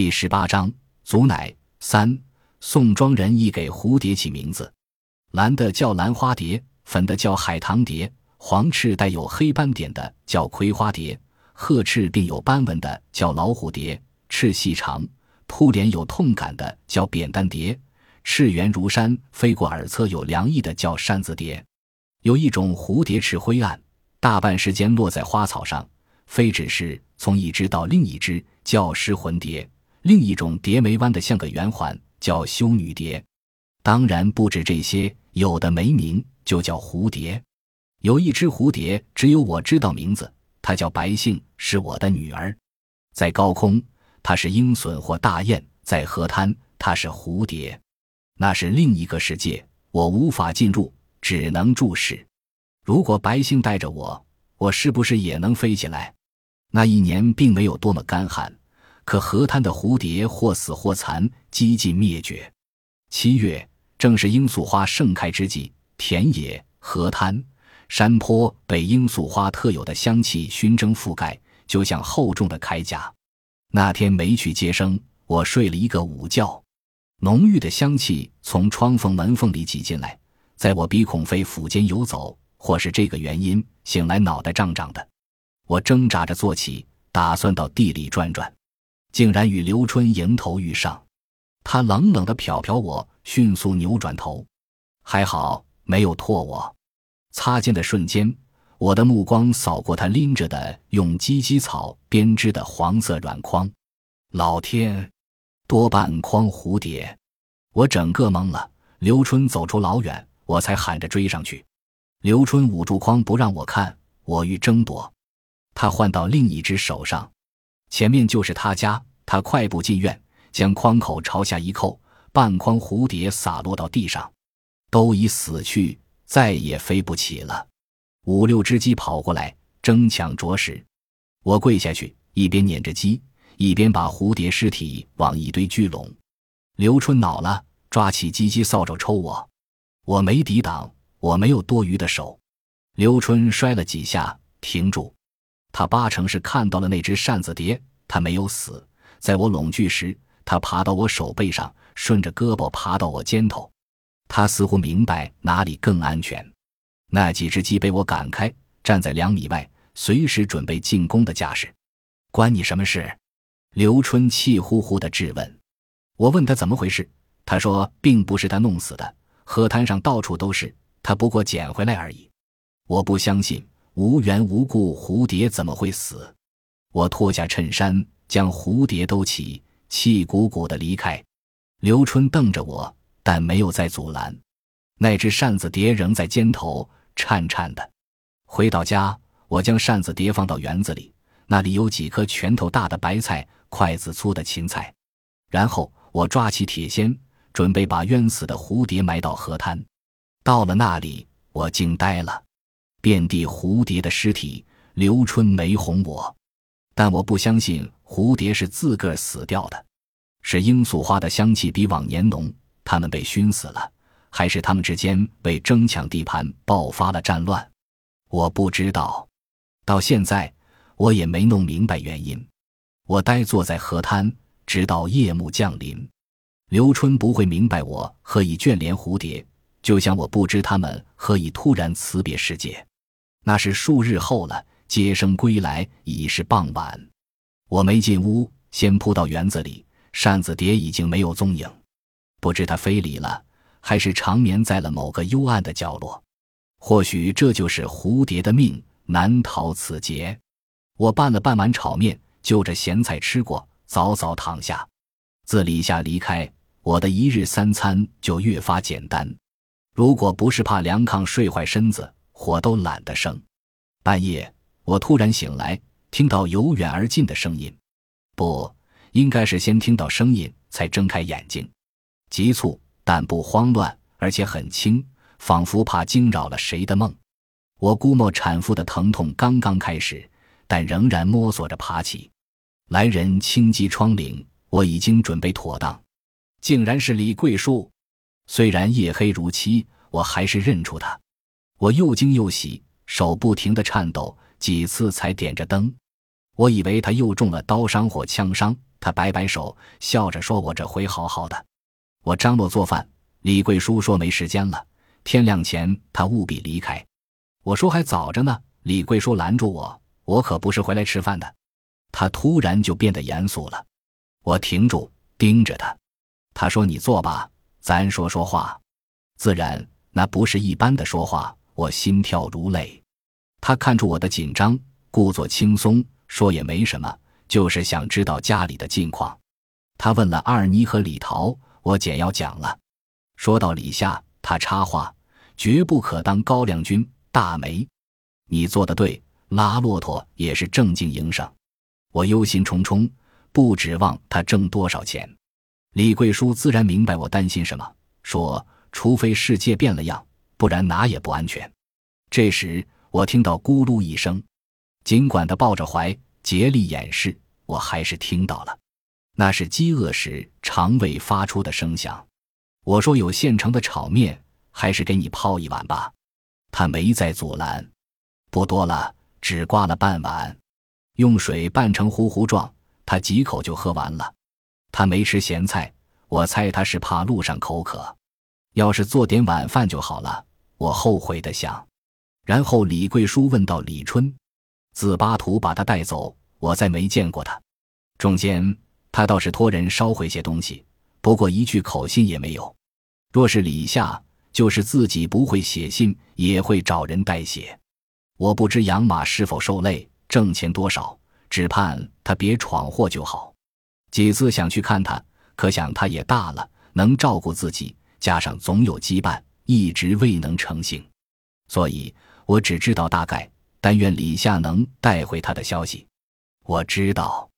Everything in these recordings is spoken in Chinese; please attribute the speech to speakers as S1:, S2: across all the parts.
S1: 第十八章，祖乃三。宋庄人亦给蝴蝶起名字，蓝的叫兰花蝶，粉的叫海棠蝶，黄翅带有黑斑点的叫葵花蝶，褐翅并有斑纹的叫老虎蝶，翅细长，扑脸有痛感的叫扁担蝶，翅圆如山，飞过耳侧有凉意的叫扇子蝶。有一种蝴蝶翅灰暗，大半时间落在花草上，飞只是从一只到另一只，叫失魂蝶。另一种蝶眉弯的像个圆环，叫修女蝶。当然不止这些，有的没名，就叫蝴蝶。有一只蝴蝶，只有我知道名字，它叫白杏，是我的女儿。在高空，它是鹰隼或大雁；在河滩，它是蝴蝶。那是另一个世界，我无法进入，只能注视。如果白杏带着我，我是不是也能飞起来？那一年并没有多么干旱。可河滩的蝴蝶或死或残，几近灭绝。七月正是罂粟花盛开之际，田野、河滩、山坡被罂粟花特有的香气熏蒸覆盖，就像厚重的铠甲。那天没去接生，我睡了一个午觉，浓郁的香气从窗缝门缝里挤进来，在我鼻孔肺腑间游走。或是这个原因，醒来脑袋胀胀的，我挣扎着坐起，打算到地里转转。竟然与刘春迎头遇上，他冷冷的瞟瞟我，迅速扭转头，还好没有唾我。擦肩的瞬间，我的目光扫过他拎着的用鸡鸡草编织的黄色软筐。老天，多半筐蝴蝶！我整个懵了。刘春走出老远，我才喊着追上去。刘春捂住筐不让我看，我欲争夺，他换到另一只手上。前面就是他家，他快步进院，将筐口朝下一扣，半筐蝴蝶洒落到地上，都已死去，再也飞不起了。五六只鸡跑过来争抢啄食，我跪下去，一边撵着鸡，一边把蝴蝶尸体往一堆聚拢。刘春恼了，抓起鸡鸡扫帚抽我，我没抵挡，我没有多余的手。刘春摔了几下，停住。他八成是看到了那只扇子蝶，他没有死。在我拢聚时，他爬到我手背上，顺着胳膊爬到我肩头。他似乎明白哪里更安全。那几只鸡被我赶开，站在两米外，随时准备进攻的架势。关你什么事？刘春气呼呼地质问。我问他怎么回事，他说并不是他弄死的，河滩上到处都是，他不过捡回来而已。我不相信。无缘无故，蝴蝶怎么会死？我脱下衬衫，将蝴蝶兜起，气鼓鼓的离开。刘春瞪着我，但没有再阻拦。那只扇子蝶仍在肩头颤颤的。回到家，我将扇子蝶放到园子里，那里有几颗拳头大的白菜，筷子粗的芹菜。然后我抓起铁锨，准备把冤死的蝴蝶埋到河滩。到了那里，我惊呆了。遍地蝴蝶的尸体，刘春没哄我，但我不相信蝴蝶是自个儿死掉的，是罂粟花的香气比往年浓，它们被熏死了，还是它们之间为争抢地盘爆发了战乱？我不知道，到现在我也没弄明白原因。我呆坐在河滩，直到夜幕降临。刘春不会明白我何以眷恋蝴蝶，就像我不知他们何以突然辞别世界。那是数日后了，接生归来已是傍晚。我没进屋，先扑到园子里，扇子蝶已经没有踪影，不知它飞离了，还是长眠在了某个幽暗的角落。或许这就是蝴蝶的命，难逃此劫。我拌了半碗炒面，就着咸菜吃过，早早躺下。自李夏离开，我的一日三餐就越发简单。如果不是怕梁抗睡坏身子。火都懒得生。半夜，我突然醒来，听到由远而近的声音，不，应该是先听到声音才睁开眼睛，急促但不慌乱，而且很轻，仿佛怕惊扰了谁的梦。我估摸产妇的疼痛刚刚开始，但仍然摸索着爬起。来人轻击窗棂，我已经准备妥当，竟然是李桂树。虽然夜黑如漆，我还是认出他。我又惊又喜，手不停地颤抖，几次才点着灯。我以为他又中了刀伤或枪伤，他摆摆手，笑着说：“我这回好好的。”我张罗做饭，李桂叔说没时间了，天亮前他务必离开。我说还早着呢，李桂叔拦住我：“我可不是回来吃饭的。”他突然就变得严肃了。我停住，盯着他。他说：“你坐吧，咱说说话。”自然，那不是一般的说话。我心跳如雷。他看出我的紧张，故作轻松说：“也没什么，就是想知道家里的近况。”他问了二妮和李桃，我简要讲了。说到李夏，他插话：“绝不可当高粱军大梅。你做的对，拉骆驼也是正经营生。”我忧心忡忡，不指望他挣多少钱。李桂书自然明白我担心什么，说：“除非世界变了样，不然哪也不安全。”这时我听到咕噜一声，尽管他抱着怀，竭力掩饰，我还是听到了，那是饥饿时肠胃发出的声响。我说：“有现成的炒面，还是给你泡一碗吧。”他没再阻拦，不多了，只挂了半碗。用水拌成糊糊状，他几口就喝完了。他没吃咸菜，我猜他是怕路上口渴。要是做点晚饭就好了。我后悔的想。然后李桂叔问到李春，自巴图把他带走，我再没见过他。中间他倒是托人捎回些东西，不过一句口信也没有。若是李夏，就是自己不会写信，也会找人代写。我不知养马是否受累。挣钱多少，只盼他别闯祸就好。几次想去看他，可想他也大了，能照顾自己，加上总有羁绊，一直未能成行。所以我只知道大概，但愿李夏能带回他的消息。我知道，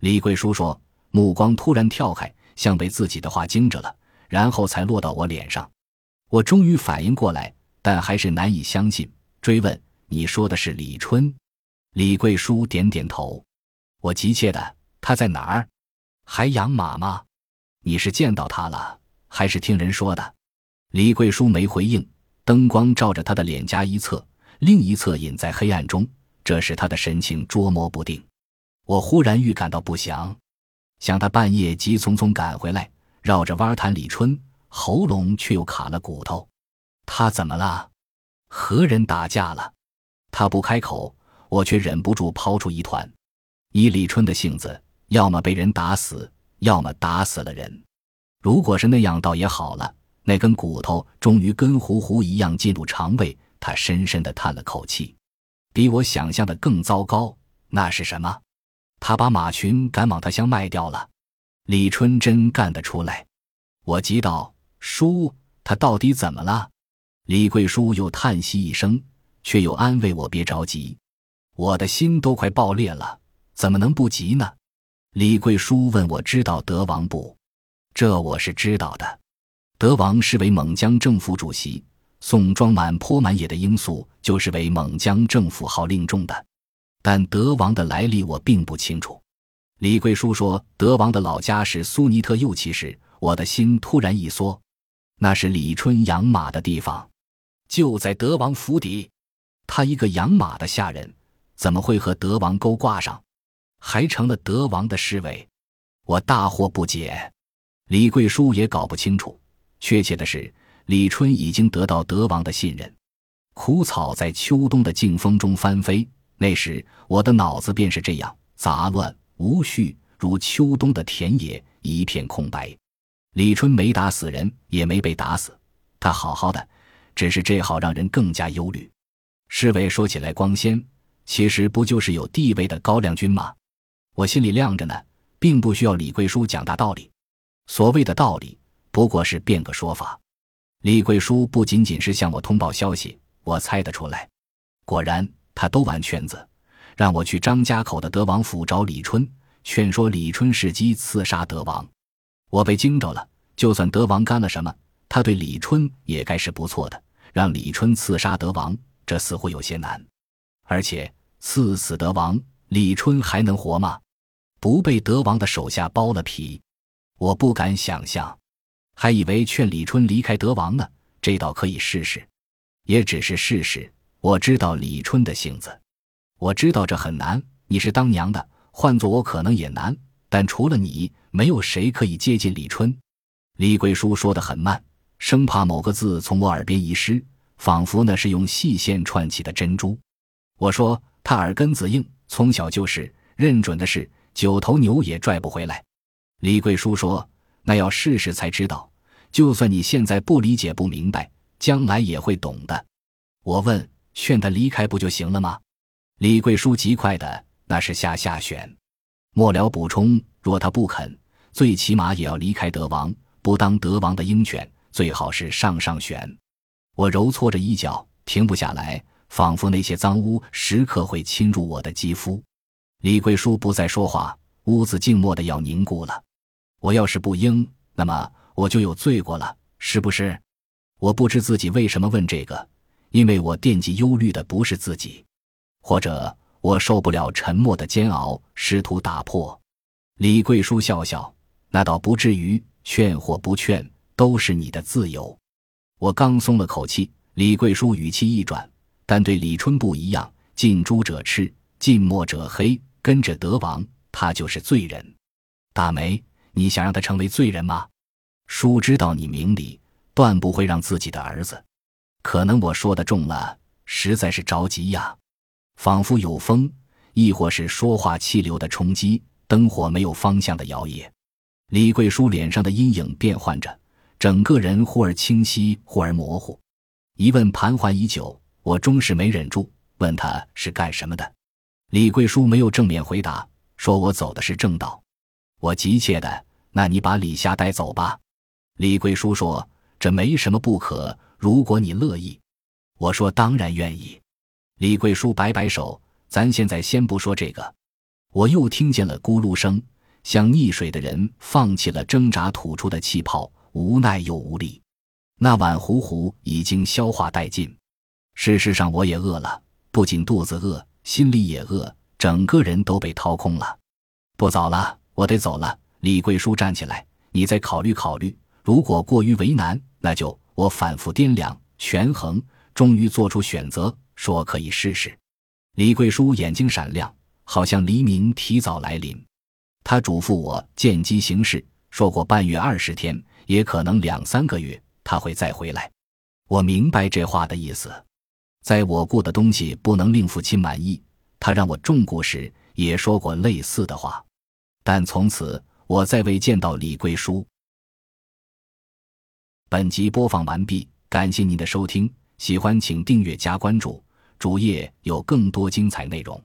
S1: 李桂叔说，目光突然跳开，像被自己的话惊着了，然后才落到我脸上。我终于反应过来，但还是难以相信，追问：“你说的是李春？”李桂叔点点头，我急切的：“他在哪儿？还养马吗？你是见到他了，还是听人说的？”李桂书没回应，灯光照着他的脸颊一侧，另一侧隐在黑暗中，这使他的神情捉摸不定。我忽然预感到不祥，想他半夜急匆匆赶回来，绕着弯谈李春，喉咙却又卡了骨头。他怎么了？和人打架了？他不开口。我却忍不住抛出一团，以李春的性子，要么被人打死，要么打死了人。如果是那样，倒也好了。那根骨头终于跟糊糊一样进入肠胃，他深深的叹了口气。比我想象的更糟糕，那是什么？他把马群赶往他乡卖掉了。李春真干得出来？我急道：“叔，他到底怎么了？”李桂叔又叹息一声，却又安慰我别着急。我的心都快爆裂了，怎么能不急呢？李桂叔问我知道德王不？这我是知道的。德王是为蒙江政府主席，宋庄满坡满野的罂粟就是为蒙江政府号令种的。但德王的来历我并不清楚。李贵叔说德王的老家是苏尼特右旗时，我的心突然一缩。那是李春养马的地方，就在德王府邸。他一个养马的下人。怎么会和德王勾挂上，还成了德王的侍卫？我大惑不解。李贵叔也搞不清楚。确切的是，李春已经得到德王的信任。枯草在秋冬的劲风中翻飞，那时我的脑子便是这样杂乱无序，如秋冬的田野一片空白。李春没打死人，也没被打死，他好好的，只是这好让人更加忧虑。侍卫说起来光鲜。其实不就是有地位的高粱军吗？我心里亮着呢，并不需要李贵叔讲大道理。所谓的道理，不过是变个说法。李贵叔不仅仅是向我通报消息，我猜得出来。果然，他兜完圈子，让我去张家口的德王府找李春，劝说李春伺机刺杀德王。我被惊着了。就算德王干了什么，他对李春也该是不错的。让李春刺杀德王，这似乎有些难。而且刺死德王，李春还能活吗？不被德王的手下剥了皮，我不敢想象。还以为劝李春离开德王呢，这倒可以试试。也只是试试。我知道李春的性子，我知道这很难。你是当娘的，换做我可能也难。但除了你，没有谁可以接近李春。李桂叔说得很慢，生怕某个字从我耳边遗失，仿佛那是用细线串起的珍珠。我说他耳根子硬，从小就是认准的事，九头牛也拽不回来。李桂叔说：“那要试试才知道。就算你现在不理解不明白，将来也会懂的。”我问：“劝他离开不就行了吗？”李桂书极快的：“那是下下选。”末了补充：“若他不肯，最起码也要离开德王。”不当德王的鹰犬，最好是上上选。我揉搓着衣角，停不下来，仿佛那些脏污时刻会侵入我的肌肤。李桂叔不再说话，屋子静默的要凝固了。我要是不应，那么我就有罪过了，是不是？我不知自己为什么问这个，因为我惦记忧虑的不是自己，或者我受不了沉默的煎熬，试图打破。李桂叔笑笑，那倒不至于。劝或不劝都是你的自由。我刚松了口气，李桂叔语气一转，但对李春不一样。近朱者赤，近墨者黑。跟着德王，他就是罪人。大梅，你想让他成为罪人吗？叔知道你明理，断不会让自己的儿子。可能我说的重了，实在是着急呀。仿佛有风，亦或是说话气流的冲击，灯火没有方向的摇曳。李桂叔脸上的阴影变换着，整个人忽而清晰，忽而模糊。疑问盘桓已久，我终是没忍住，问他是干什么的。李桂叔没有正面回答，说我走的是正道。我急切的，那你把李霞带走吧。李桂叔说：“这没什么不可，如果你乐意。”我说：“当然愿意。”李桂叔摆摆手：“咱现在先不说这个。”我又听见了咕噜声。像溺水的人放弃了挣扎吐出的气泡，无奈又无力。那碗糊糊已经消化殆尽。事实上，我也饿了，不仅肚子饿，心里也饿，整个人都被掏空了。不早了，我得走了。李桂书站起来，你再考虑考虑。如果过于为难，那就我反复掂量、权衡，终于做出选择，说可以试试。李桂书眼睛闪亮，好像黎明提早来临。他嘱咐我见机行事，说过半月二十天，也可能两三个月，他会再回来。我明白这话的意思，在我雇的东西不能令父亲满意，他让我重雇时也说过类似的话，但从此我再未见到李贵叔。本集播放完毕，感谢您的收听，喜欢请订阅加关注，主页有更多精彩内容。